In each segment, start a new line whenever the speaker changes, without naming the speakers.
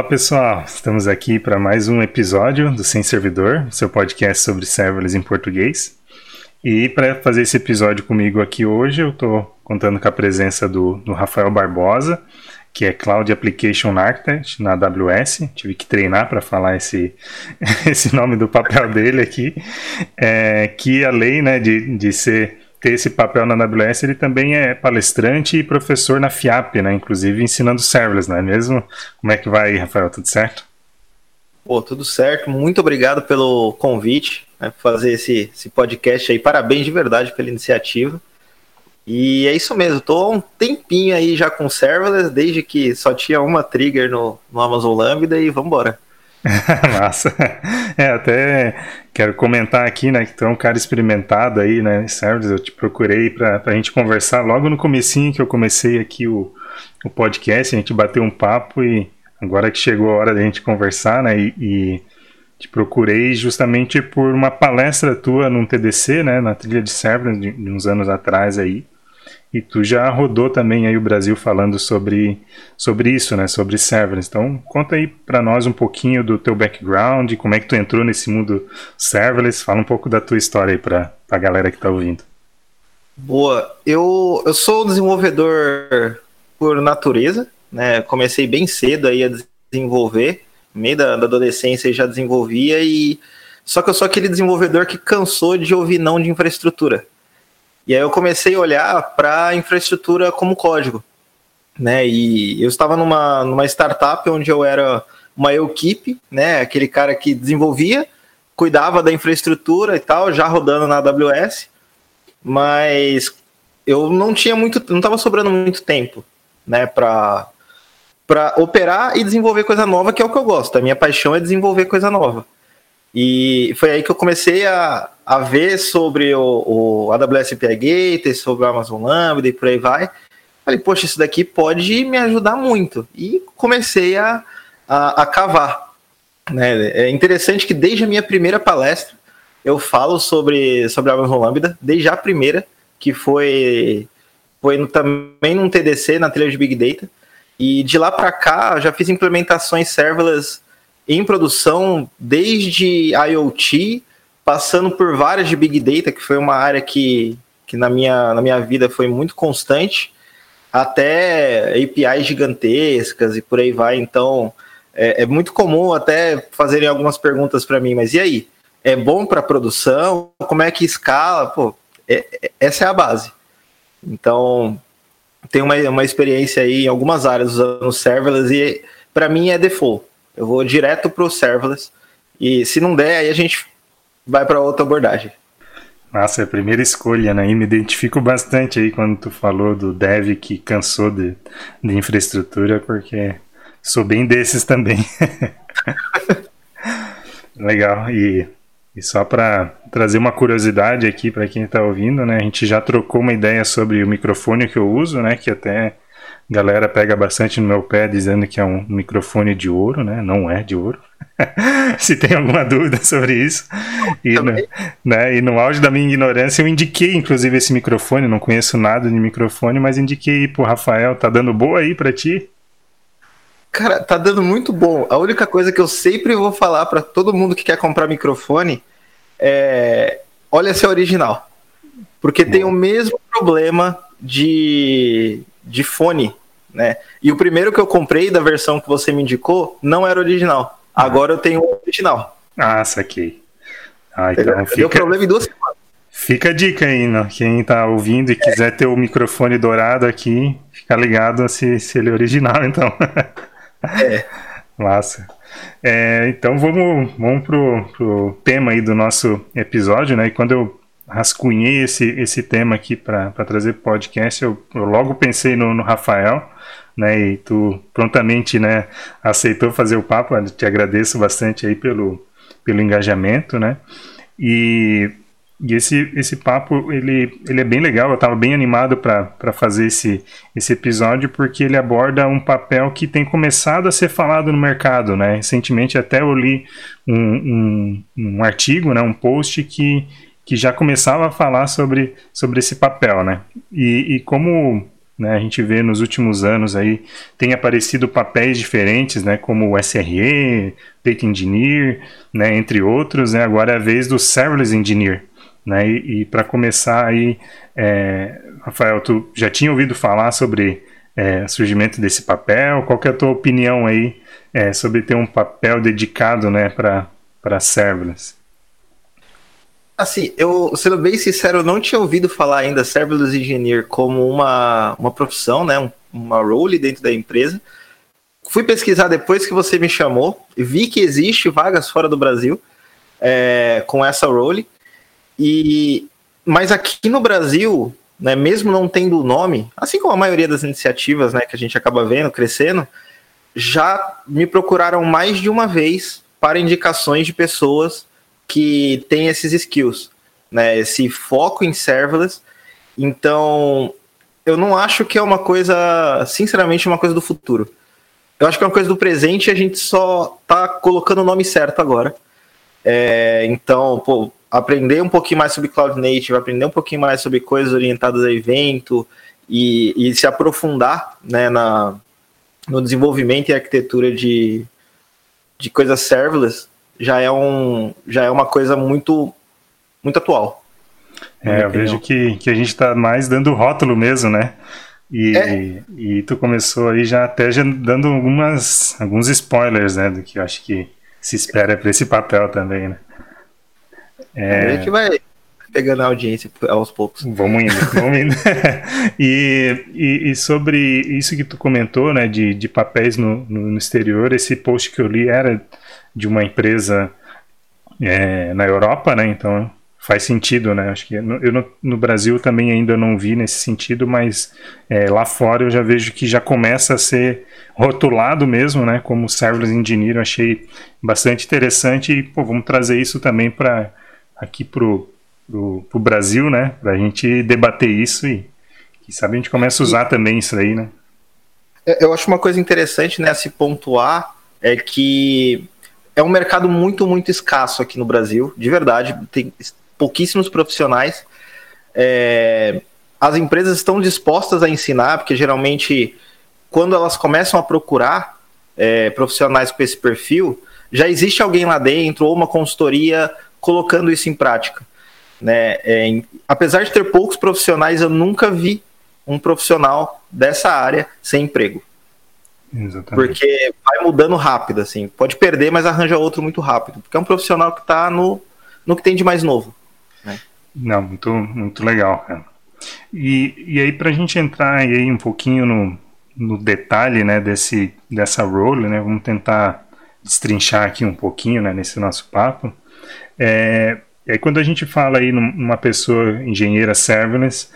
Fala pessoal, estamos aqui para mais um episódio do Sem Servidor, seu podcast sobre serverless em português. E para fazer esse episódio comigo aqui hoje, eu estou contando com a presença do, do, Rafael Barbosa, que é Cloud Application Architect na AWS. Tive que treinar para falar esse, esse nome do papel dele aqui. É, que além né, de, de ser ter esse papel na AWS, ele também é palestrante e professor na FIAP, né? Inclusive ensinando serverless, não é mesmo? Como é que vai, Rafael? Tudo certo?
Pô, tudo certo. Muito obrigado pelo convite, né, por fazer esse, esse podcast aí. Parabéns de verdade pela iniciativa. E é isso mesmo, tô há um tempinho aí já com serverless, desde que só tinha uma trigger no, no Amazon Lambda e vamos embora.
Massa. É, até quero comentar aqui, né, que tu é um cara experimentado aí, né, serverless, eu te procurei para a gente conversar logo no comecinho que eu comecei aqui o, o podcast, a gente bateu um papo e agora que chegou a hora da gente conversar, né, e, e te procurei justamente por uma palestra tua num TDC, né, na trilha de serverless de, de uns anos atrás aí, e tu já rodou também aí o Brasil falando sobre, sobre isso, né? Sobre serverless. Então, conta aí para nós um pouquinho do teu background, como é que tu entrou nesse mundo serverless. Fala um pouco da tua história aí para a galera que está ouvindo.
Boa. Eu, eu sou desenvolvedor por natureza, né? Comecei bem cedo aí a desenvolver. No meio da, da adolescência já desenvolvia e... Só que eu sou aquele desenvolvedor que cansou de ouvir não de infraestrutura. E aí eu comecei a olhar para a infraestrutura como código. Né? E eu estava numa, numa startup onde eu era uma equipe, né? aquele cara que desenvolvia, cuidava da infraestrutura e tal, já rodando na AWS, mas eu não tinha muito, não estava sobrando muito tempo né, para para operar e desenvolver coisa nova, que é o que eu gosto. A minha paixão é desenvolver coisa nova. E foi aí que eu comecei a, a ver sobre o, o AWS API Gateway, sobre o Amazon Lambda e por aí vai. Falei, poxa, isso daqui pode me ajudar muito. E comecei a, a, a cavar. Né? É interessante que desde a minha primeira palestra eu falo sobre, sobre a Amazon Lambda, desde a primeira, que foi, foi no, também num TDC, na trilha de Big Data. E de lá para cá, eu já fiz implementações serverless em produção desde IoT, passando por várias de Big Data, que foi uma área que, que na, minha, na minha vida foi muito constante, até APIs gigantescas e por aí vai. Então, é, é muito comum até fazerem algumas perguntas para mim, mas e aí? É bom para produção? Como é que escala? Pô, é, é, essa é a base. Então, tenho uma, uma experiência aí em algumas áreas usando serverless e para mim é default. Eu vou direto para o serverless. E se não der, aí a gente vai para outra abordagem.
Nossa, é a primeira escolha, né? E me identifico bastante aí quando tu falou do dev que cansou de, de infraestrutura, porque sou bem desses também. Legal. E, e só para trazer uma curiosidade aqui para quem está ouvindo, né? A gente já trocou uma ideia sobre o microfone que eu uso, né? Que até galera pega bastante no meu pé dizendo que é um microfone de ouro, né? Não é de ouro. Se tem alguma dúvida sobre isso. E no, né, e no auge da minha ignorância, eu indiquei, inclusive, esse microfone. Não conheço nada de microfone, mas indiquei pro Rafael. Tá dando boa aí para ti?
Cara, tá dando muito bom. A única coisa que eu sempre vou falar para todo mundo que quer comprar microfone é: olha se é original. Porque tem o mesmo problema de, de fone né? E o primeiro que eu comprei da versão que você me indicou não era original. Agora eu tenho o original.
Ah, saquei. Ah, então fica... Deu
problema em duas semanas.
Fica a dica aí, né? Quem tá ouvindo e quiser ter o microfone dourado aqui, fica ligado se, se ele é original, então. É. Massa. É, então vamos, vamos pro, pro tema aí do nosso episódio, né? E quando eu rascunhei esse, esse tema aqui para trazer podcast, eu, eu, logo pensei no, no, Rafael, né? E tu prontamente, né, aceitou fazer o papo. Eu te agradeço bastante aí pelo, pelo engajamento, né? E, e esse, esse papo, ele, ele é bem legal. Eu estava bem animado para fazer esse, esse episódio porque ele aborda um papel que tem começado a ser falado no mercado, né? Recentemente até eu li um, um, um artigo, né, um post que que já começava a falar sobre, sobre esse papel, né? E, e como né? A gente vê nos últimos anos aí tem aparecido papéis diferentes, né? Como o SRE, Data Engineer, né? Entre outros, né? Agora é a vez do Serverless Engineer, né? E, e para começar aí, é, Rafael, tu já tinha ouvido falar sobre é, surgimento desse papel? Qual que é a tua opinião aí é, sobre ter um papel dedicado, né? Para para serverless?
Assim, eu, sendo bem sincero, eu não tinha ouvido falar ainda Serverless Engineer como uma, uma profissão, né, um, uma role dentro da empresa. Fui pesquisar depois que você me chamou, vi que existe vagas fora do Brasil é, com essa role. E, mas aqui no Brasil, né, mesmo não tendo o nome, assim como a maioria das iniciativas né, que a gente acaba vendo, crescendo, já me procuraram mais de uma vez para indicações de pessoas que tem esses skills, né? Esse foco em serverless. Então, eu não acho que é uma coisa, sinceramente, uma coisa do futuro. Eu acho que é uma coisa do presente e a gente só tá colocando o nome certo agora. É, então, pô, aprender um pouquinho mais sobre Cloud Native, aprender um pouquinho mais sobre coisas orientadas a evento e, e se aprofundar né, na, no desenvolvimento e arquitetura de, de coisas serverless, já é, um, já é uma coisa muito, muito atual.
É, eu vejo que, que a gente está mais dando rótulo mesmo, né? E, é. e tu começou aí já até já dando algumas, alguns spoilers, né? Do que eu acho que se espera para esse papel também, né?
É... A gente vai pegando a audiência aos poucos.
Vamos indo, vamos indo. e, e, e, sobre isso que tu comentou, né? De, de papéis no, no exterior, esse post que eu li era de uma empresa é, na Europa, né? Então faz sentido, né? Acho que eu no, no Brasil também ainda não vi nesse sentido, mas é, lá fora eu já vejo que já começa a ser rotulado mesmo, né? Como serverless engineer, eu achei bastante interessante e pô, vamos trazer isso também para aqui pro, pro, pro Brasil, né? Para a gente debater isso e quem sabe a gente começa a usar também isso aí, né?
É, eu acho uma coisa interessante, né, se pontuar é que é um mercado muito, muito escasso aqui no Brasil, de verdade. Tem pouquíssimos profissionais. É, as empresas estão dispostas a ensinar, porque geralmente, quando elas começam a procurar é, profissionais com esse perfil, já existe alguém lá dentro, ou uma consultoria colocando isso em prática. Né? É, apesar de ter poucos profissionais, eu nunca vi um profissional dessa área sem emprego. Exatamente. Porque vai mudando rápido, assim. Pode perder, mas arranja outro muito rápido. Porque é um profissional que está no, no que tem de mais novo. Né?
Não, muito, muito legal, cara. E, e aí, para a gente entrar aí um pouquinho no, no detalhe né, desse, dessa role, né, vamos tentar destrinchar aqui um pouquinho né, nesse nosso papo. É, aí, quando a gente fala aí numa pessoa engenheira serverless,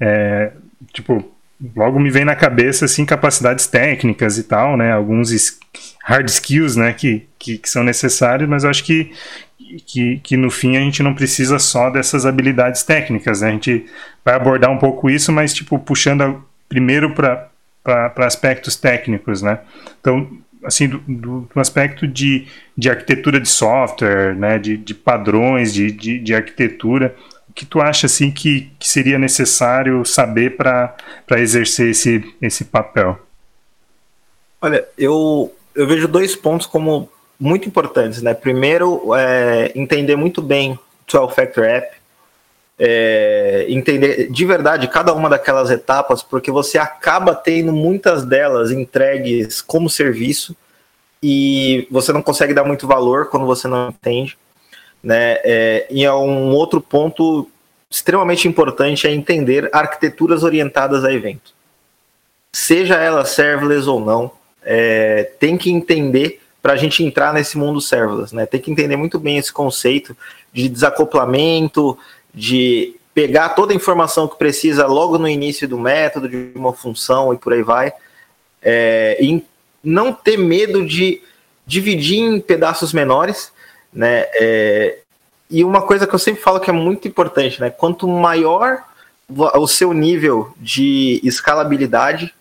é, tipo, logo me vem na cabeça assim capacidades técnicas e tal, né? Alguns hard skills, né? Que, que, que, são necessários, mas eu acho que, que, que no fim a gente não precisa só dessas habilidades técnicas, né? A gente vai abordar um pouco isso, mas tipo puxando primeiro para para aspectos técnicos, né? Então, assim, do, do, do, aspecto de, de arquitetura de software, né? De, de padrões de, de, de arquitetura que tu acha assim que, que seria necessário saber para exercer esse, esse papel?
Olha, eu, eu vejo dois pontos como muito importantes, né? Primeiro, é, entender muito bem 12 Factor App, é, entender de verdade cada uma daquelas etapas, porque você acaba tendo muitas delas entregues como serviço e você não consegue dar muito valor quando você não entende. Né? É, e é um outro ponto extremamente importante é entender arquiteturas orientadas a evento. Seja ela serverless ou não, é, tem que entender para a gente entrar nesse mundo serverless, né? Tem que entender muito bem esse conceito de desacoplamento, de pegar toda a informação que precisa logo no início do método, de uma função e por aí vai, é, e não ter medo de dividir em pedaços menores né? É, e uma coisa que eu sempre falo que é muito importante, né? Quanto maior o seu nível de escalabilidade,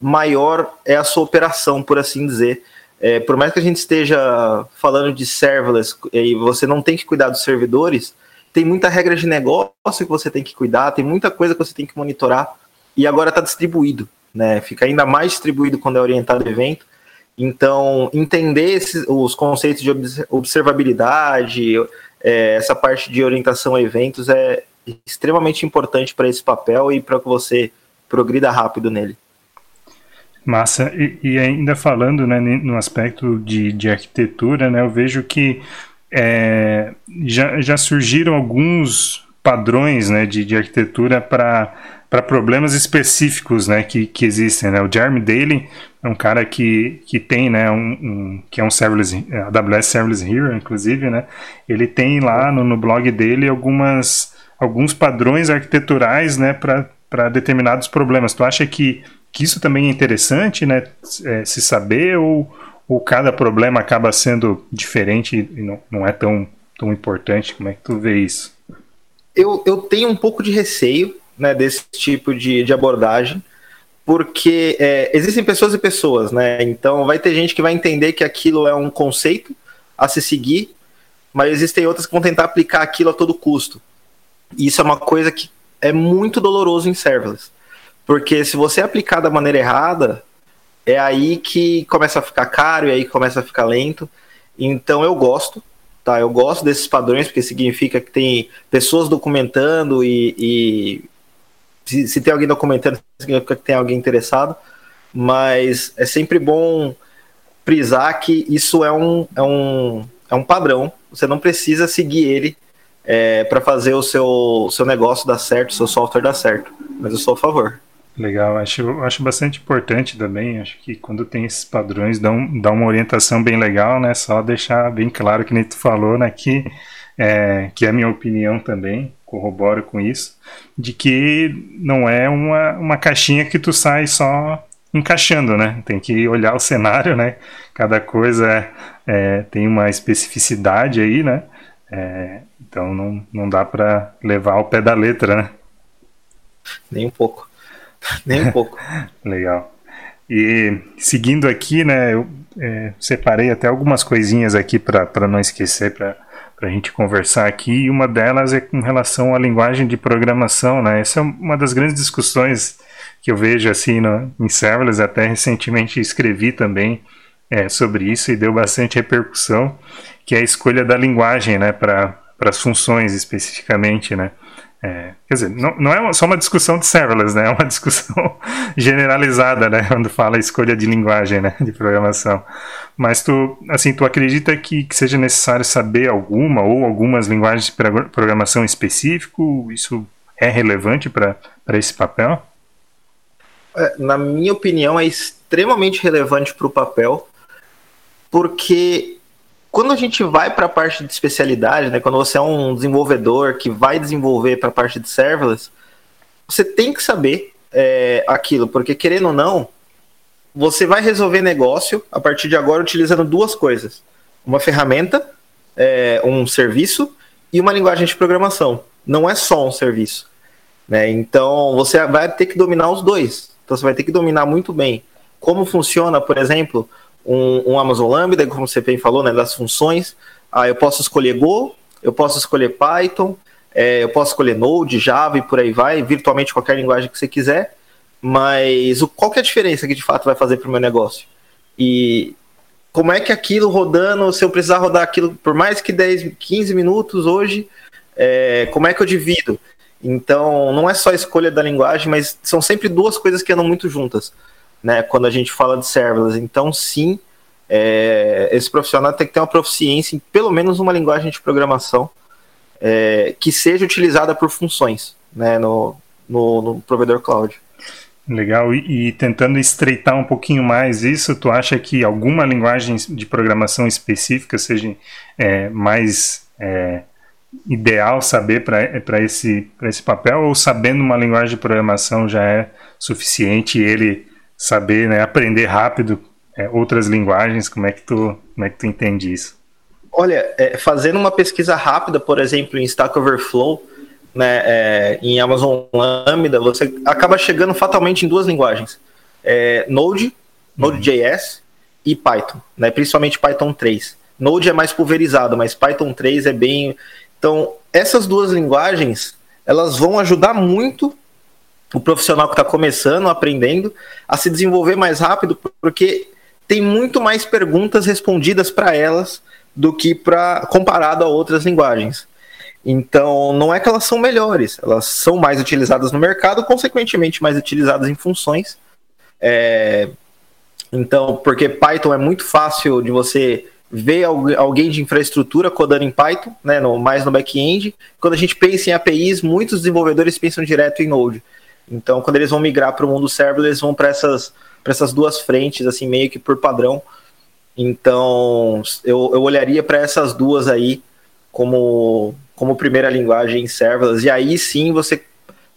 maior é a sua operação, por assim dizer. É, por mais que a gente esteja falando de serverless e você não tem que cuidar dos servidores, tem muita regra de negócio que você tem que cuidar, tem muita coisa que você tem que monitorar. e agora está distribuído, né? Fica ainda mais distribuído quando é orientado evento. Então, entender esses, os conceitos de observabilidade, é, essa parte de orientação a eventos é extremamente importante para esse papel e para que você progrida rápido nele.
Massa, e, e, ainda falando né, no aspecto de, de arquitetura, né, eu vejo que é, já, já surgiram alguns padrões né, de, de arquitetura para problemas específicos né, que, que existem. Né? O Jeremy Daly é um cara que, que tem, né, um, um, que é um serverless, AWS Serverless Hero, inclusive, né? Ele tem lá no, no blog dele algumas, alguns padrões arquiteturais, né, para determinados problemas. Tu acha que, que isso também é interessante, né, é, se saber ou, ou cada problema acaba sendo diferente e não, não é tão, tão importante? Como é que tu vê isso?
Eu, eu tenho um pouco de receio, né, desse tipo de, de abordagem, porque é, existem pessoas e pessoas, né? Então vai ter gente que vai entender que aquilo é um conceito a se seguir, mas existem outras que vão tentar aplicar aquilo a todo custo. E isso é uma coisa que é muito doloroso em serverless. Porque se você aplicar da maneira errada, é aí que começa a ficar caro e aí começa a ficar lento. Então eu gosto, tá? Eu gosto desses padrões, porque significa que tem pessoas documentando e, e se, se tem alguém documentando, significa que tem alguém interessado, mas é sempre bom frisar que isso é um, é um, é um padrão, você não precisa seguir ele é, para fazer o seu, seu negócio dar certo, seu software dar certo, mas eu sou a favor.
Legal, acho, acho bastante importante também. Acho que quando tem esses padrões, dá, um, dá uma orientação bem legal, né? Só deixar bem claro que nem tu falou, né? Que, é, que é a minha opinião também corroboro com isso, de que não é uma, uma caixinha que tu sai só encaixando, né? Tem que olhar o cenário, né? Cada coisa é, é tem uma especificidade aí, né? É, então não, não dá para levar ao pé da letra, né?
Nem um pouco. Nem um pouco.
Legal. E seguindo aqui, né? Eu é, separei até algumas coisinhas aqui para não esquecer, para a gente conversar aqui, e uma delas é com relação à linguagem de programação, né? Essa é uma das grandes discussões que eu vejo assim no, em serverless, até recentemente escrevi também é, sobre isso e deu bastante repercussão, que é a escolha da linguagem, né, para as funções especificamente, né? É, quer dizer, não, não é só uma discussão de serverless, né? É uma discussão generalizada, né? Quando fala escolha de linguagem, né? De programação. Mas tu, assim, tu acredita que, que seja necessário saber alguma ou algumas linguagens de programação específico? Isso é relevante para esse papel?
É, na minha opinião, é extremamente relevante para o papel, porque quando a gente vai para a parte de especialidade, né, quando você é um desenvolvedor que vai desenvolver para a parte de serverless, você tem que saber é, aquilo, porque querendo ou não, você vai resolver negócio a partir de agora utilizando duas coisas: uma ferramenta, é, um serviço e uma linguagem de programação. Não é só um serviço. Né? Então você vai ter que dominar os dois. Então você vai ter que dominar muito bem como funciona, por exemplo, um, um Amazon Lambda, como você bem falou, né, das funções. Ah, eu posso escolher Go, eu posso escolher Python, é, eu posso escolher Node, Java e por aí vai, virtualmente qualquer linguagem que você quiser. Mas o, qual é a diferença que de fato vai fazer para o meu negócio? E como é que aquilo rodando, se eu precisar rodar aquilo por mais que 10, 15 minutos hoje, é, como é que eu divido? Então, não é só a escolha da linguagem, mas são sempre duas coisas que andam muito juntas né, quando a gente fala de serverless. Então, sim, é, esse profissional tem que ter uma proficiência em pelo menos uma linguagem de programação é, que seja utilizada por funções né, no, no, no provedor cloud.
Legal, e, e, tentando estreitar um pouquinho mais isso, tu acha que alguma linguagem de programação específica seja é, mais é, ideal saber para esse, esse papel, ou sabendo uma linguagem de programação já é suficiente e ele saber, né, aprender rápido é, outras linguagens, como é que tu, como é que tu entende isso?
Olha, é, fazendo uma pesquisa rápida, por exemplo, em Stack Overflow, né, é, em Amazon Lambda, você acaba chegando fatalmente em duas linguagens: é, Node, Node.js uhum. e Python, né, principalmente Python 3. Node é mais pulverizado, mas Python 3 é bem. Então, essas duas linguagens elas vão ajudar muito o profissional que está começando, aprendendo, a se desenvolver mais rápido, porque tem muito mais perguntas respondidas para elas do que para comparado a outras linguagens. Então, não é que elas são melhores, elas são mais utilizadas no mercado, consequentemente mais utilizadas em funções. É... Então, porque Python é muito fácil de você ver alguém de infraestrutura codando em Python, né, no, mais no back-end. Quando a gente pensa em APIs, muitos desenvolvedores pensam direto em Node. Então, quando eles vão migrar para o mundo serverless, eles vão para essas, essas duas frentes, assim, meio que por padrão. Então, eu, eu olharia para essas duas aí como, como primeira linguagem em serverless, e aí sim você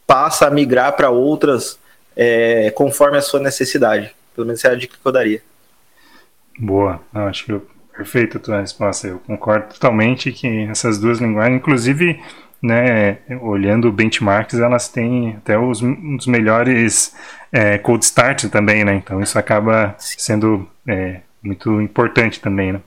passa a migrar para outras é, conforme a sua necessidade. Pelo menos essa é a dica que eu daria.
Boa, acho que perfeita a tua resposta. Eu concordo totalmente que essas duas linguagens, inclusive, né, olhando benchmarks, elas têm até os, melhores é, cold start também, né? Então isso acaba sendo é, muito importante também, né?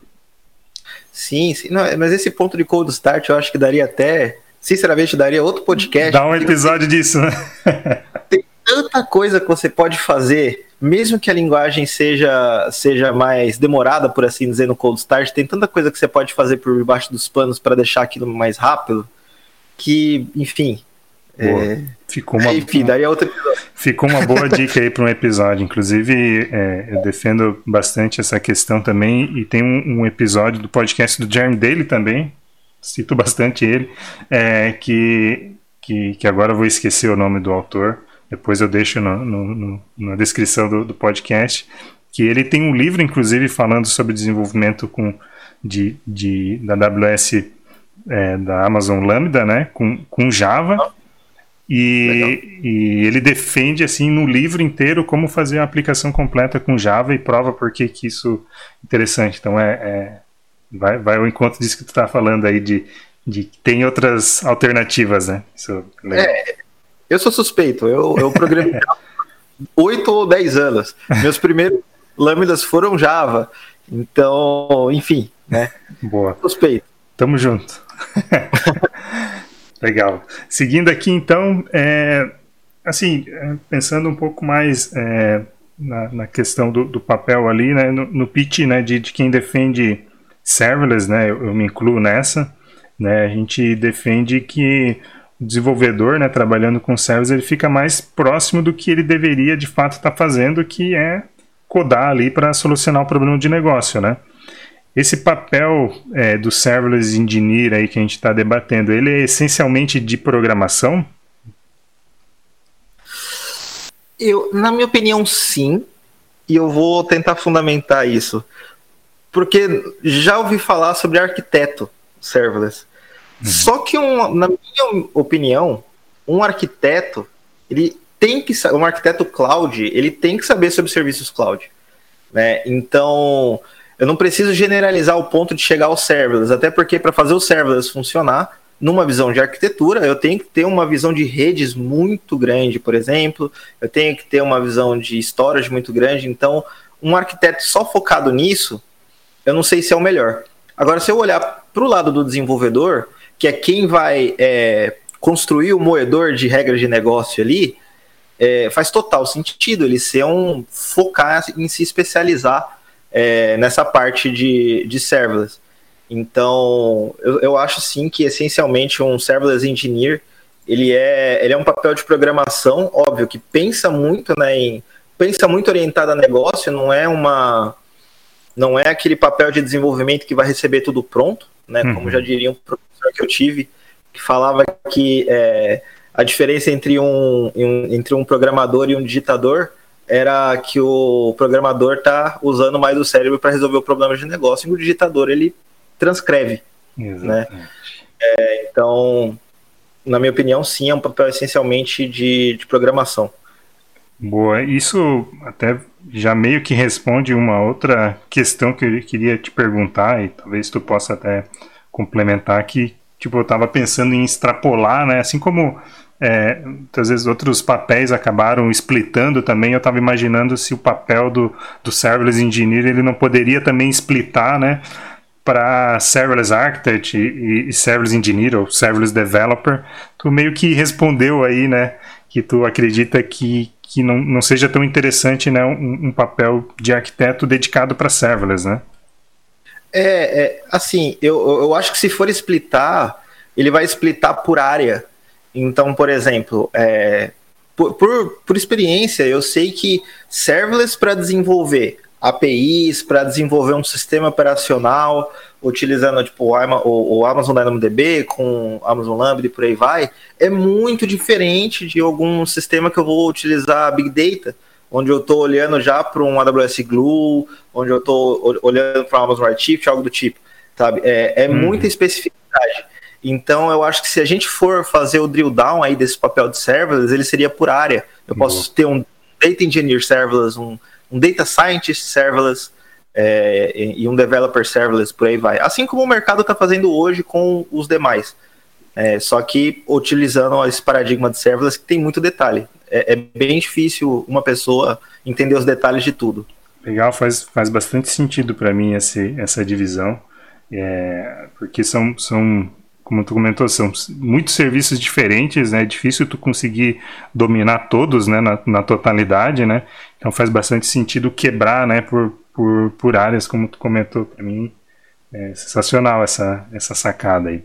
Sim, sim. Não, mas esse ponto de cold start eu acho que daria até, sinceramente, daria outro podcast.
Dá um episódio disso, né?
Tem tanta coisa que você pode fazer, mesmo que a linguagem seja, seja mais demorada, por assim dizer, no cold start, tem tanta coisa que você pode fazer por debaixo dos panos para deixar aquilo mais rápido, que, enfim,
é... Ficou uma,
Enfim, daí é outro episódio.
Ficou uma boa dica aí para um episódio. Inclusive, é, eu defendo bastante essa questão também. E tem um, um, episódio do podcast do Jeremy Daly também, cito bastante ele, é, que, que, que, agora eu vou esquecer o nome do autor. Depois eu deixo no, no, no, na descrição do, do, podcast. Que ele tem um livro, inclusive, falando sobre desenvolvimento com, de, de, da AWS, é, da Amazon Lambda, né, com, com Java. E, e, ele defende assim no livro inteiro como fazer a aplicação completa com Java e prova por que isso é interessante. Então é, é vai, vai ao encontro disso que tu está falando aí de, de que tem outras alternativas, né? Isso
é, é eu sou suspeito, eu, eu programei 8 ou 10 anos. Meus primeiros lâminas foram Java. Então, enfim, né?
Boa.
Suspeito.
Tamo junto. Legal. Seguindo aqui, então, é, assim, é, pensando um pouco mais é, na, na, questão do, do, papel ali, né, no, no pitch né, de, de, quem defende serverless, né, eu, eu, me incluo nessa, né, a gente defende que o desenvolvedor, né, trabalhando com serverless, ele fica mais próximo do que ele deveria de fato estar tá fazendo, que é codar ali para solucionar o problema de negócio, né? Esse papel é, do serverless engineer aí que a gente está debatendo, ele é essencialmente de programação?
Eu, na minha opinião, sim. E eu vou tentar fundamentar isso. Porque já ouvi falar sobre arquiteto serverless. Uhum. Só que, um, na minha opinião, um arquiteto, ele tem que um arquiteto cloud, ele tem que saber sobre serviços cloud. Né? Então, eu não preciso generalizar o ponto de chegar ao serverless, até porque para fazer o serverless funcionar, numa visão de arquitetura, eu tenho que ter uma visão de redes muito grande, por exemplo, eu tenho que ter uma visão de storage muito grande, então um arquiteto só focado nisso, eu não sei se é o melhor. Agora, se eu olhar para o lado do desenvolvedor, que é quem vai é, construir o moedor de regras de negócio ali, é, faz total sentido ele ser um focar em se especializar é, nessa parte de, de serverless. Então, eu, eu acho sim que essencialmente um serverless engineer ele é, ele é um papel de programação, óbvio, que pensa muito, né, em, pensa muito orientado a negócio, não é uma não é aquele papel de desenvolvimento que vai receber tudo pronto, né, uhum. como já diria um professor que eu tive, que falava que é, a diferença entre um, entre um programador e um digitador era que o programador está usando mais o cérebro para resolver o problema de negócio e o digitador ele transcreve, né? É, então, na minha opinião, sim, é um papel essencialmente de, de programação.
Boa, isso até já meio que responde uma outra questão que eu queria te perguntar e talvez tu possa até complementar que tipo eu estava pensando em extrapolar, né? Assim como é, muitas vezes outros papéis acabaram splitando também. Eu estava imaginando se o papel do, do serverless engineer ele não poderia também splitar, né? Para serverless architect e, e serverless engineer ou serverless developer, tu meio que respondeu aí, né? Que tu acredita que, que não, não seja tão interessante né, um, um papel de arquiteto dedicado para serverless, né?
É, é, assim, eu, eu acho que se for splitar, ele vai splitar por área. Então, por exemplo, é, por, por, por experiência, eu sei que serverless para desenvolver APIs, para desenvolver um sistema operacional, utilizando tipo, o, o Amazon DynamoDB com Amazon Lambda e por aí vai, é muito diferente de algum sistema que eu vou utilizar Big Data, onde eu estou olhando já para um AWS Glue, onde eu estou olhando para um Amazon Redshift, algo do tipo, sabe? É, é hum. muita especificidade. Então, eu acho que se a gente for fazer o drill down aí desse papel de serverless, ele seria por área. Eu Boa. posso ter um Data Engineer serverless, um, um Data Scientist serverless, é, e um developer serverless, por aí vai. Assim como o mercado está fazendo hoje com os demais. É, só que utilizando esse paradigma de serverless que tem muito detalhe. É, é, bem difícil uma pessoa entender os detalhes de tudo.
Legal, faz, faz bastante sentido para mim esse, essa divisão, é, porque são, são, como tu comentou, são muitos serviços diferentes, né? É difícil tu conseguir dominar todos, né, na, na totalidade, né? Então faz bastante sentido quebrar, né, por, por, por áreas, como tu comentou para mim. É sensacional essa, essa sacada aí.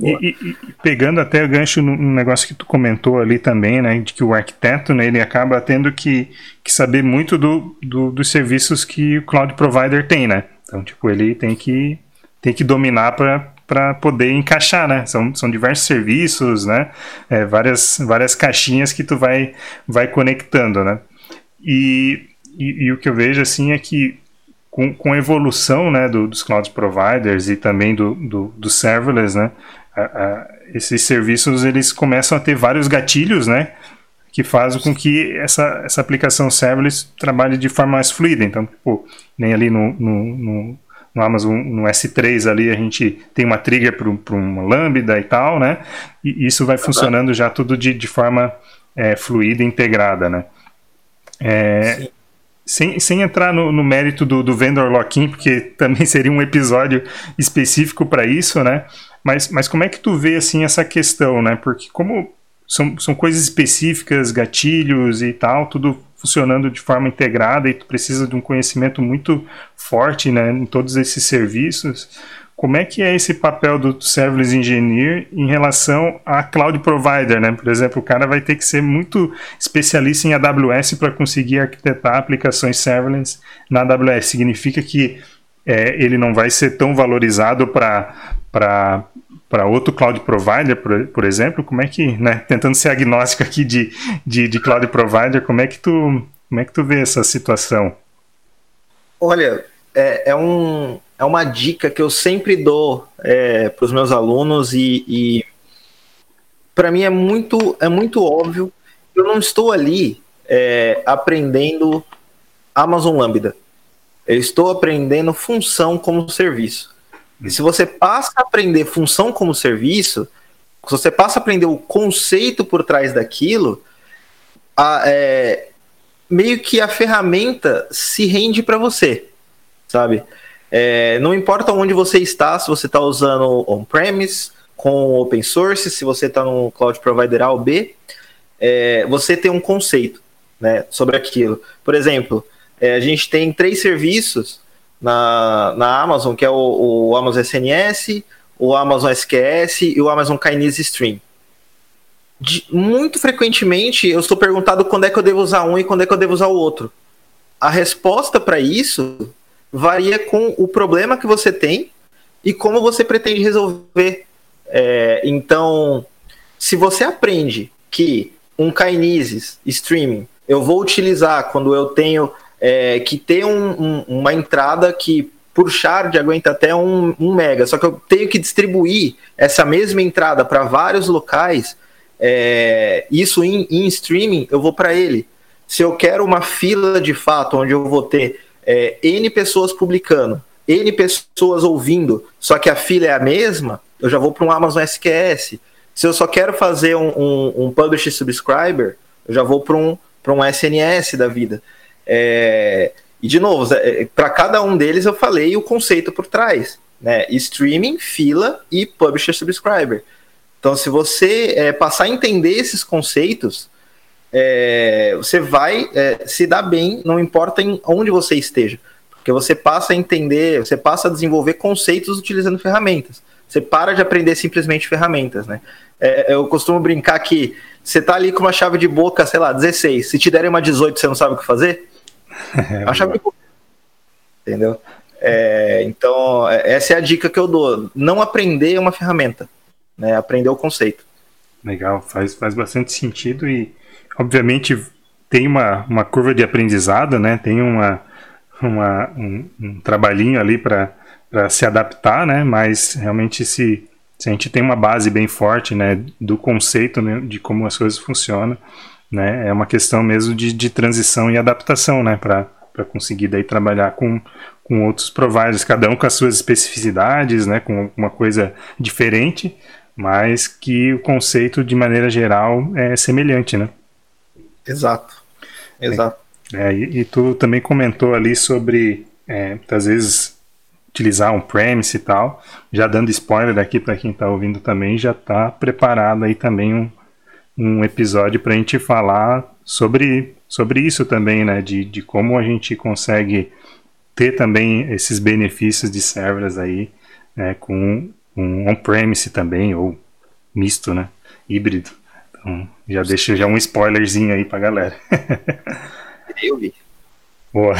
E, e, e, pegando até o gancho no, no, negócio que tu comentou ali também, né, de que o arquiteto, né, ele acaba tendo que, que saber muito do, do, dos serviços que o cloud provider tem, né? Então, tipo, ele tem que, tem que dominar para poder encaixar, né? São, são diversos serviços, né? É, várias, várias caixinhas que tu vai, vai conectando, né? E e, e, o que eu vejo assim é que com, com a evolução né, do, dos cloud providers e também do, do, do serverless, né, a, a, esses serviços eles começam a ter vários gatilhos, né, que fazem com que essa, essa aplicação serverless trabalhe de forma mais fluida. Então, tipo, nem ali no, no, no, no Amazon, no S3 ali, a gente tem uma trigger para uma Lambda e tal, né? E isso vai funcionando já tudo de, de forma é, fluida e integrada, né? É, sem, sem entrar no, no mérito do, do vendor lock-in, porque também seria um episódio específico para isso, né? Mas, mas como é que tu vê assim essa questão, né? Porque como são, são coisas específicas, gatilhos e tal, tudo funcionando de forma integrada e tu precisa de um conhecimento muito forte, né, em todos esses serviços. Como é que é esse papel do serverless engineer em relação a cloud provider, né? Por exemplo, o cara vai ter que ser muito especialista em AWS para conseguir arquitetar aplicações serverless na AWS. Significa que é, ele não vai ser tão valorizado para para outro cloud provider, por, por, exemplo, como é que, né, tentando ser agnóstico aqui de, de, de, cloud provider, como é que tu, como é que tu vê essa situação?
Olha, é, é um, é uma dica que eu sempre dou é, para os meus alunos e, e para mim é muito, é muito óbvio. Eu não estou ali é, aprendendo Amazon Lambda. Eu estou aprendendo função como serviço. E se você passa a aprender função como serviço, se você passa a aprender o conceito por trás daquilo, a, é, meio que a ferramenta se rende para você, sabe? É, não importa onde você está, se você está usando on-premise, com open source, se você está no cloud provider A ou B, é, você tem um conceito né, sobre aquilo. Por exemplo, é, a gente tem três serviços na, na Amazon, que é o, o Amazon SNS, o Amazon SQS e o Amazon Kinesis Stream. De, muito frequentemente eu sou perguntado quando é que eu devo usar um e quando é que eu devo usar o outro. A resposta para isso varia com o problema que você tem e como você pretende resolver. É, então, se você aprende que um Kinesis streaming eu vou utilizar quando eu tenho é, que ter um, um, uma entrada que por shard aguenta até um, um, mega, só que eu tenho que distribuir essa mesma entrada para vários locais, é, isso em, em streaming eu vou para ele. Se eu quero uma fila de fato onde eu vou ter é, N pessoas publicando, N pessoas ouvindo, só que a fila é a mesma, eu já vou para um Amazon SQS. Se eu só quero fazer um, um, um publish subscriber, eu já vou para um, um SNS da vida. É, e, de novo, é, para cada um deles eu falei o conceito por trás. Né? Streaming, fila e publisher subscriber. Então, se você é, passar a entender esses conceitos, é, você vai é, se dar bem, não importa em onde você esteja. Porque você passa a entender, você passa a desenvolver conceitos utilizando ferramentas. Você para de aprender simplesmente ferramentas, né? É, eu costumo brincar que você tá ali com uma chave de boca, sei lá, 16. Se te derem uma 18, você não sabe o que fazer? É a chave de boca. Entendeu? É, então, é, essa é a dica que eu dou. Não aprender é uma ferramenta, né? Aprender o conceito.
Legal, faz, faz bastante sentido e, obviamente, tem uma, uma curva de aprendizado, né? Tem uma, uma um, um trabalhinho ali para se adaptar, né? Mas realmente se, se a gente tem uma base bem forte, né? Do conceito né, de como as coisas funcionam, né? É uma questão mesmo de, de transição e adaptação, né? Para conseguir daí trabalhar com, com outros providers, cada um com as suas especificidades, né? Com uma coisa diferente, mas que o conceito de maneira geral é semelhante, né?
Exato, exato.
É, e, e, tu também comentou ali sobre, é, às vezes, utilizar um premise e tal. Já dando spoiler aqui para quem está ouvindo também, já está preparado aí também um, um episódio para a gente falar sobre, sobre isso também, né? De, de como a gente consegue ter também esses benefícios de serverless aí né, com um on-premise também, ou misto, né? Híbrido. Então, já deixo já um spoilerzinho aí pra galera.
Eu vi.
Boa.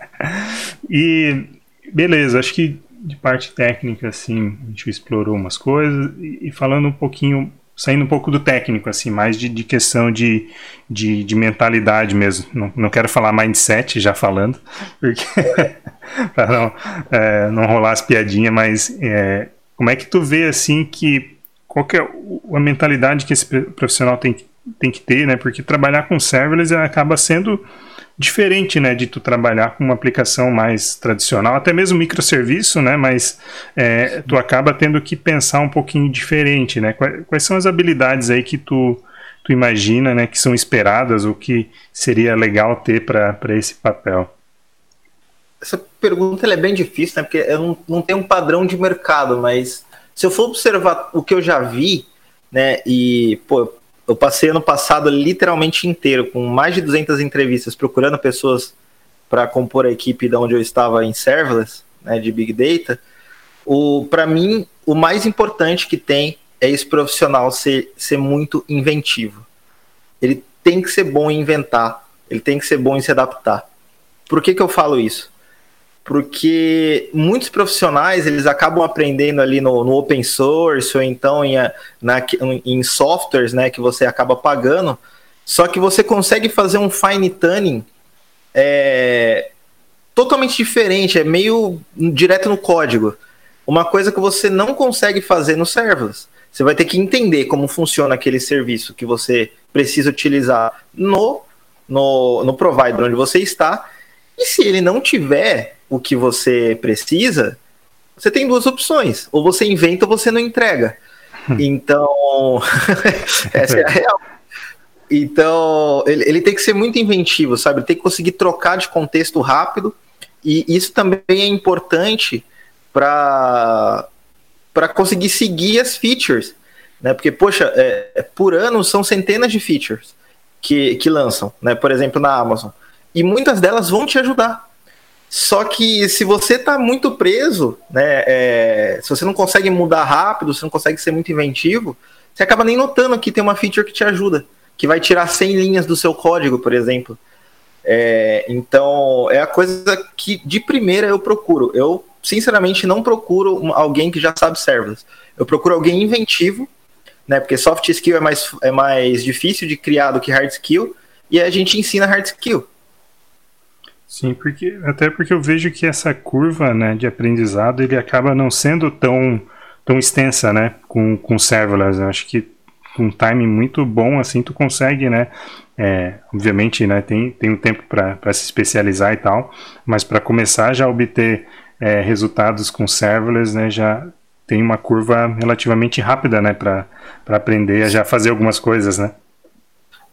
e beleza, acho que de parte técnica, assim, a gente explorou umas coisas. E, falando um pouquinho, saindo um pouco do técnico, assim, mais de, de questão de, de, de, mentalidade mesmo. Não, não quero falar mindset já falando, porque para não, é, não rolar as piadinhas, mas é, como é que tu vê, assim, que qual que é a mentalidade que esse profissional tem, tem que ter, né? Porque trabalhar com serverless acaba sendo diferente, né, de tu trabalhar com uma aplicação mais tradicional, até mesmo microserviço, né, mas é, tu acaba tendo que pensar um pouquinho diferente, né, quais, quais, são as habilidades aí que tu, tu imagina, né, que são esperadas ou que seria legal ter para esse papel?
Essa pergunta é bem difícil, né, porque eu não, não tenho um padrão de mercado, mas se eu for observar o que eu já vi, né, e, pô, eu passei ano passado literalmente inteiro, com mais de 200 entrevistas, procurando pessoas para compor a equipe da onde eu estava em serverless, né, de Big Data. Para mim, o mais importante que tem é esse profissional ser, ser muito inventivo. Ele tem que ser bom em inventar, ele tem que ser bom em se adaptar. Por que, que eu falo isso? Porque muitos profissionais eles acabam aprendendo ali no, no open source ou então em, na, em softwares né, que você acaba pagando, só que você consegue fazer um fine tuning é, totalmente diferente, é meio direto no código. Uma coisa que você não consegue fazer no serverless. Você vai ter que entender como funciona aquele serviço que você precisa utilizar no, no, no provider onde você está. E se ele não tiver o que você precisa, você tem duas opções. Ou você inventa ou você não entrega. Hum. Então, essa é a real. Então, ele, ele tem que ser muito inventivo, sabe? Ele tem que conseguir trocar de contexto rápido. E isso também é importante para para conseguir seguir as features, né? Porque poxa, é, por ano são centenas de features que, que lançam, né? Por exemplo, na Amazon, e muitas delas vão te ajudar. Só que se você está muito preso, né, é, se você não consegue mudar rápido, se não consegue ser muito inventivo, você acaba nem notando que tem uma feature que te ajuda, que vai tirar 100 linhas do seu código, por exemplo. É, então, é a coisa que de primeira eu procuro. Eu, sinceramente, não procuro alguém que já sabe serverless. Eu procuro alguém inventivo, né, porque soft skill é mais, é mais difícil de criar do que hard skill, e a gente ensina hard skill.
Sim, porque até porque eu vejo que essa curva né, de aprendizado ele acaba não sendo tão, tão extensa né, com, com serverless. Eu acho que com um time muito bom assim tu consegue, né? É, obviamente, né, tem, tem um tempo para se especializar e tal, mas para começar já obter é, resultados com serverless, né, já tem uma curva relativamente rápida, né, para aprender a já fazer algumas coisas, né?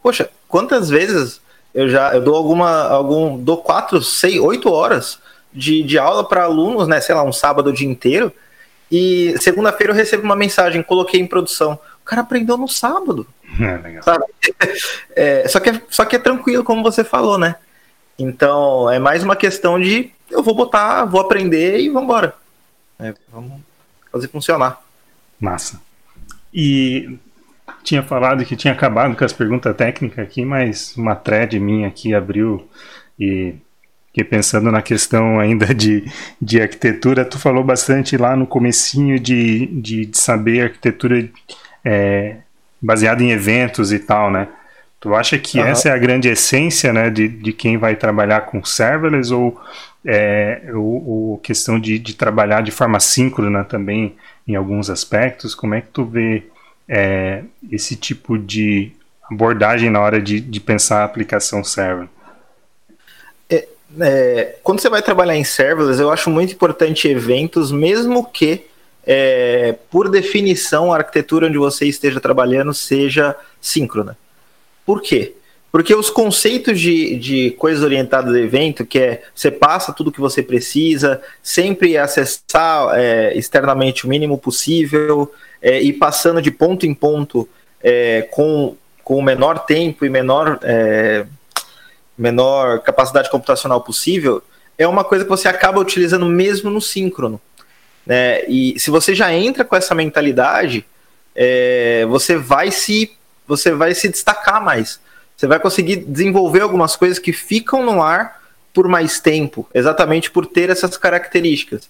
Poxa, quantas vezes eu já eu dou alguma algum dou quatro, seis, oito horas de, de aula para alunos, né? Sei lá, um sábado o dia inteiro. e segunda-feira eu recebo uma mensagem, coloquei em produção. O cara aprendeu no sábado. É? É, só, que é, só que é tranquilo, como você falou, né? Então, é mais uma questão de eu vou botar, vou aprender e vamos embora. É, vamos fazer funcionar.
Massa. E tinha falado que tinha acabado com as perguntas técnicas aqui, mas uma thread minha aqui abriu e que pensando na questão ainda de, de arquitetura, tu falou bastante lá no comecinho de, de, de saber arquitetura é, baseada em eventos e tal, né? Tu acha que uhum. essa é a grande essência, né, de, de quem vai trabalhar com serverless ou é, ou, ou questão de, de trabalhar de forma síncrona também em alguns aspectos? Como é que tu vê é, esse tipo de abordagem na hora de, de pensar a aplicação server?
É, é, quando você vai trabalhar em serverless, eu acho muito importante eventos, mesmo que, é, por definição, a arquitetura onde você esteja trabalhando seja síncrona. Por quê? Porque os conceitos de, de coisas orientadas a evento, que é você passa tudo que você precisa, sempre acessar é, externamente o mínimo possível, é, e passando de ponto em ponto é, com, com o menor tempo e menor, é, menor capacidade computacional possível, é uma coisa que você acaba utilizando mesmo no síncrono. Né? E se você já entra com essa mentalidade, é, você vai se você vai se destacar mais você vai conseguir desenvolver algumas coisas que ficam no ar por mais tempo, exatamente por ter essas características.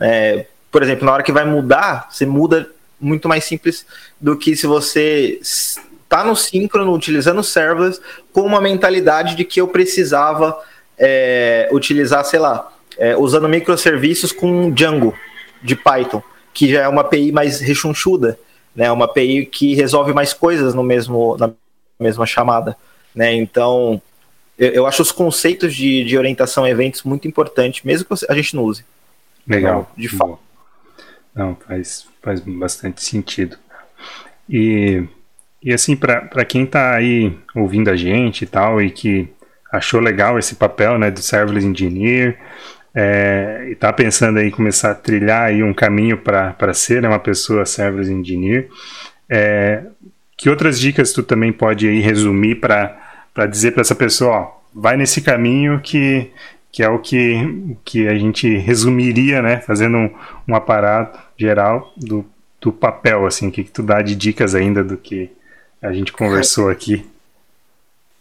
É, por exemplo, na hora que vai mudar, você muda muito mais simples do que se você está no síncrono, utilizando serverless, com uma mentalidade de que eu precisava é, utilizar, sei lá, é, usando microserviços com Django de Python, que já é uma API mais rechonchuda, né, uma API que resolve mais coisas no mesmo, na mesma chamada. Né? Então, eu, eu acho os conceitos de, de orientação a eventos muito importantes, mesmo que a gente não use.
Legal. Então, de fato. Não, faz, faz bastante sentido. E, e assim, para quem está aí ouvindo a gente e tal, e que achou legal esse papel né, do Serverless Engineer, é, e está pensando aí começar a trilhar aí um caminho para ser né, uma pessoa Serverless Engineer, é, que outras dicas tu também pode aí resumir para dizer para essa pessoa, ó, vai nesse caminho que, que é o que, que a gente resumiria, né, fazendo um, um aparato geral do, do papel, assim, o que, que tu dá de dicas ainda do que a gente conversou aqui?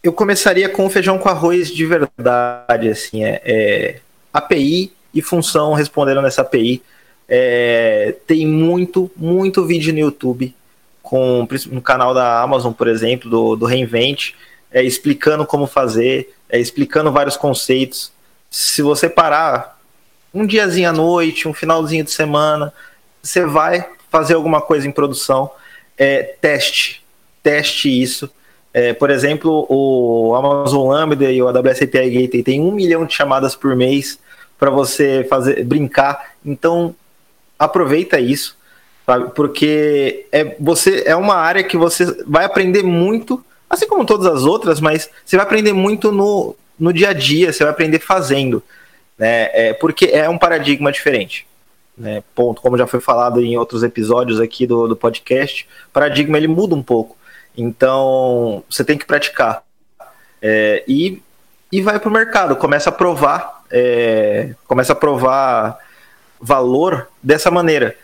Eu começaria com feijão com arroz de verdade, assim, é, é API e função respondendo nessa API. É, tem muito, muito vídeo no YouTube com no canal da Amazon, por exemplo, do, do Reinvent, é, explicando como fazer, é, explicando vários conceitos. Se você parar um diazinho à noite, um finalzinho de semana, você vai fazer alguma coisa em produção, é, teste, teste isso. É, por exemplo, o Amazon Lambda e o AWS API Gateway tem um milhão de chamadas por mês para você fazer brincar. Então, aproveita isso sabe? Porque é, você, é uma área que você vai aprender muito, assim como todas as outras, mas você vai aprender muito no, no dia a dia, você vai aprender fazendo, né? É, porque é um paradigma diferente. Né, ponto, como já foi falado em outros episódios aqui do, do podcast, paradigma ele muda um pouco. Então, você tem que praticar. É, e, e vai para o mercado, começa a provar, é, começa a provar valor dessa maneira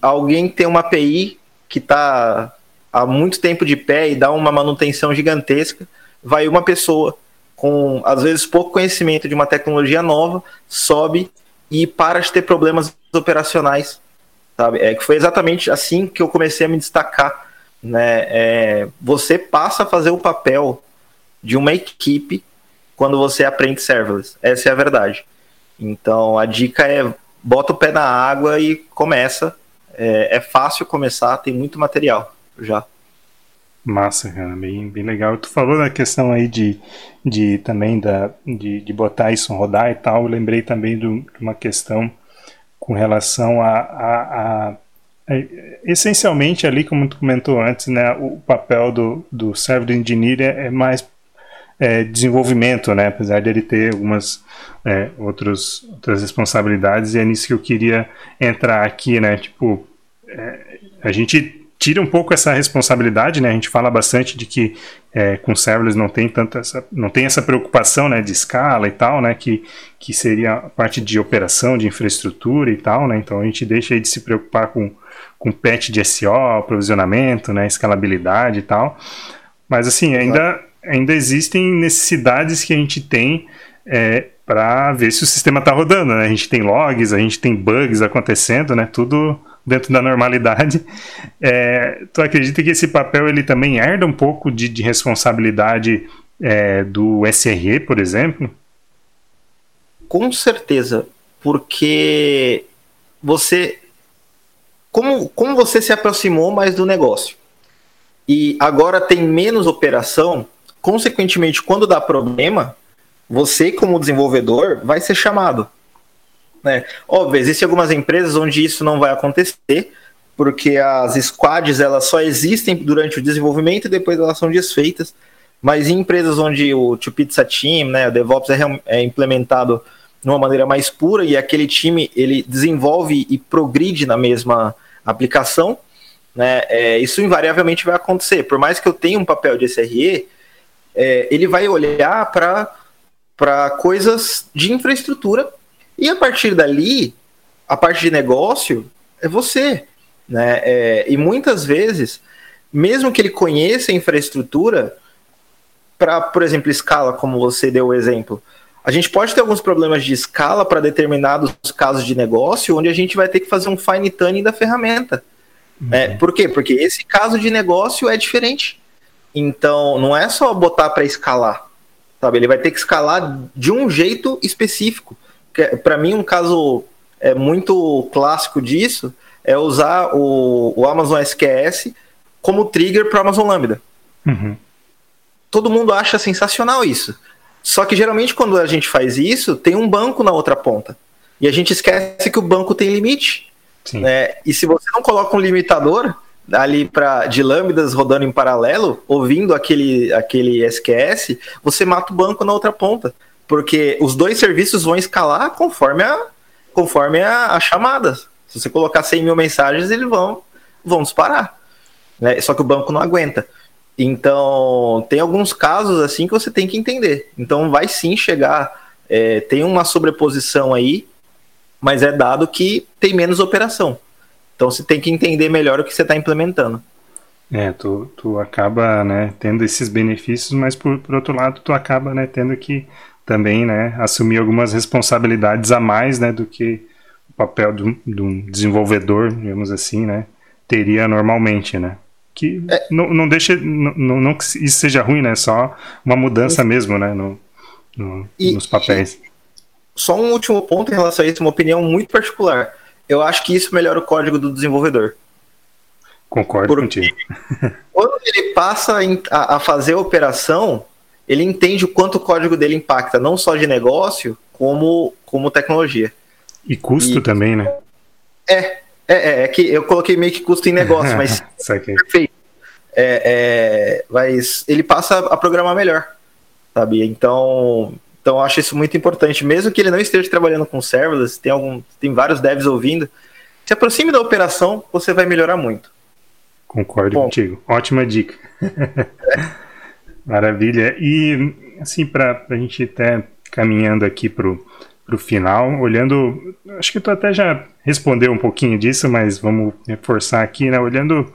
alguém tem uma API que está há muito tempo de pé e dá uma manutenção gigantesca, vai uma pessoa com, às vezes, pouco conhecimento de uma tecnologia nova, sobe e para de ter problemas operacionais, sabe? É que foi exatamente assim que eu comecei a me destacar, né? É, você passa a fazer o papel de uma equipe quando você aprende serverless. Essa é a verdade. Então, a dica é bota o pé na água e começa é, é fácil começar, tem muito material já.
Massa, cara, bem, bem legal. Tu falou da questão aí de, de também da, de, de botar isso rodar e tal. Eu lembrei também de uma questão com relação a, a, a, a, essencialmente ali, como tu comentou antes, né, o papel do, do server engineer é, é mais é, desenvolvimento, né? Apesar de ele ter algumas é, outros, outras responsabilidades, e é nisso que eu queria entrar aqui, né? Tipo, é, a gente tira um pouco essa responsabilidade, né? A gente fala bastante de que é, com serverless não tem tanta essa, não tem essa preocupação, né, de escala e tal, né? Que, que seria a parte de operação, de infraestrutura e tal, né? Então a gente deixa de se preocupar com com patch de SEO, aprovisionamento, né, escalabilidade e tal. Mas assim, ainda, ainda existem necessidades que a gente tem é, para ver se o sistema está rodando. Né? A gente tem logs, a gente tem bugs acontecendo, né? tudo dentro da normalidade. É, tu acredita que esse papel ele também herda um pouco de, de responsabilidade é, do SRE, por exemplo?
Com certeza, porque você como, como você se aproximou mais do negócio e agora tem menos operação, consequentemente, quando dá problema, você, como desenvolvedor, vai ser chamado. Né? Óbvio, existem algumas empresas onde isso não vai acontecer, porque as squads elas só existem durante o desenvolvimento e depois elas são desfeitas. Mas em empresas onde o Two Pizza Team, né, o DevOps é, é implementado de uma maneira mais pura e aquele time ele desenvolve e progride na mesma aplicação, né, é, isso invariavelmente vai acontecer. Por mais que eu tenha um papel de SRE, é, ele vai olhar para coisas de infraestrutura e a partir dali, a parte de negócio é você. Né? É, e muitas vezes, mesmo que ele conheça a infraestrutura, para, por exemplo, escala, como você deu o exemplo, a gente pode ter alguns problemas de escala para determinados casos de negócio, onde a gente vai ter que fazer um fine tuning da ferramenta. Uhum. É, por quê? Porque esse caso de negócio é diferente. Então, não é só botar para escalar, sabe? Ele vai ter que escalar de um jeito específico. Para mim, um caso é muito clássico disso é usar o, o Amazon SQS como trigger para o Amazon Lambda. Uhum. Todo mundo acha sensacional isso. Só que geralmente quando a gente faz isso, tem um banco na outra ponta. E a gente esquece que o banco tem limite. Né? E se você não coloca um limitador ali para de lambdas rodando em paralelo, ouvindo aquele, aquele SQS, você mata o banco na outra ponta. Porque os dois serviços vão escalar conforme a, conforme a, a chamadas. Se você colocar 100 mil mensagens, eles vão, vão disparar. Né? Só que o banco não aguenta. Então, tem alguns casos assim que você tem que entender. Então, vai sim chegar, é, tem uma sobreposição aí, mas é dado que tem menos operação. Então, você tem que entender melhor o que você está implementando.
É, tu, tu acaba, né, tendo esses benefícios, mas por, por outro lado, tu acaba, né, tendo que também, né, assumir algumas responsabilidades a mais, né, do que o papel de um desenvolvedor, digamos assim, né, teria normalmente, né. Que é. não, não deixa não, não que isso seja ruim né só uma mudança mesmo né no, no e, nos papéis.
só um último ponto em relação a isso uma opinião muito particular. Eu acho que isso melhora o código do desenvolvedor.
Concordo Porque contigo.
quando ele passa a, a fazer a operação ele entende o quanto o código dele impacta não só de negócio como como tecnologia
e custo e, também né
é é, é, é, que eu coloquei meio que custo em negócio, mas perfeito. É, é, mas ele passa a programar melhor, sabe? Então, então eu acho isso muito importante. Mesmo que ele não esteja trabalhando com serverless, tem, algum, tem vários devs ouvindo, se aproxime da operação, você vai melhorar muito.
Concordo Bom, contigo. Ótima dica. Maravilha. E, assim, para a gente até caminhando aqui para o final, olhando, acho que tu até já respondeu um pouquinho disso, mas vamos reforçar aqui, né? Olhando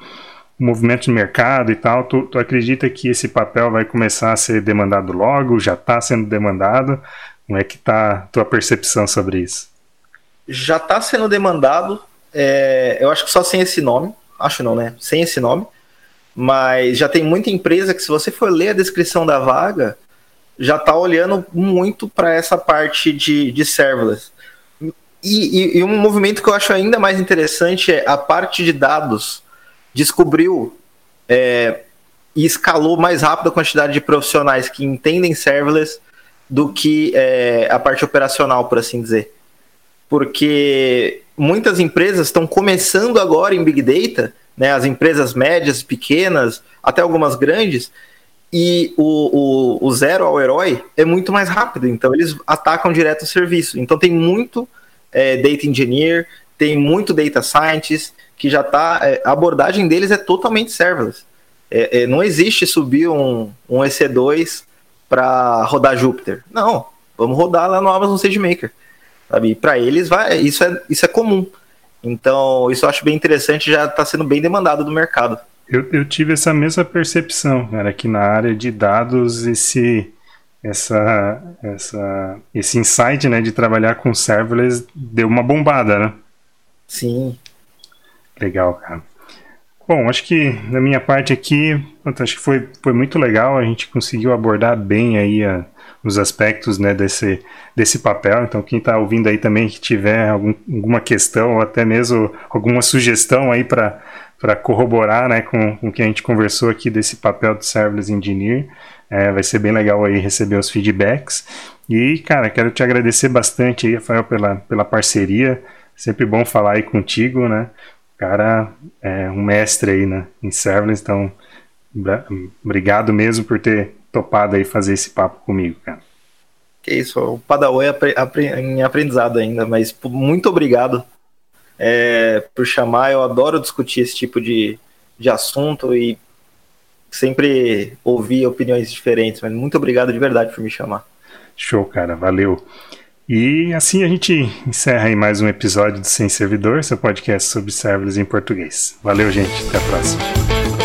o movimento de mercado e tal, tu, tu acredita que esse papel vai começar a ser demandado logo? Já está sendo demandado? Como é que está a tua percepção sobre isso?
Já está sendo demandado, é, eu acho que só sem esse nome, acho não, né? Sem esse nome, mas já tem muita empresa que se você for ler a descrição da vaga, já está olhando muito para essa parte de, de serverless. E, e, e, um movimento que eu acho ainda mais interessante é a parte de dados descobriu é, e escalou mais rápido a quantidade de profissionais que entendem serverless do que é, a parte operacional, por assim dizer. Porque muitas empresas estão começando agora em Big Data, né, as empresas médias, pequenas, até algumas grandes, E o, o, o zero ao herói é muito mais rápido, então eles atacam direto o serviço. Então tem muito é, data engineer, tem muito data scientist, que já está. É, a abordagem deles é totalmente serverless. É, é, não existe subir um, um EC2 para rodar Jupyter. Não, vamos rodar lá no Amazon SageMaker. Para eles vai, isso é, isso é comum. Então, isso eu acho bem interessante, já está sendo bem demandado do mercado.
Eu, eu tive essa mesma percepção, cara, que na área de dados esse essa, essa esse insight, né, de trabalhar com serverless deu uma bombada, né?
Sim.
Legal, cara. Bom, acho que da minha parte aqui, acho que foi, foi muito legal, a gente conseguiu abordar bem aí a, os aspectos né, desse, desse papel. Então, quem está ouvindo aí também que tiver algum, alguma questão ou até mesmo alguma sugestão aí para corroborar né, com, com o que a gente conversou aqui desse papel do Serverless Engineer, é, vai ser bem legal aí receber os feedbacks. E, cara, quero te agradecer bastante aí, Rafael, pela, pela parceria. Sempre bom falar aí contigo, né? Cara é um mestre aí né, em serverless, então obrigado mesmo por ter topado aí fazer esse papo comigo, cara.
Que isso, o Padawan é em aprendizado ainda, mas muito obrigado é, por chamar. Eu adoro discutir esse tipo de, de assunto e sempre ouvir opiniões diferentes, mas muito obrigado de verdade por me chamar.
Show, cara, valeu. E assim a gente encerra aí mais um episódio do Sem Servidor, seu podcast sobre serverless em português. Valeu, gente. Até a próxima.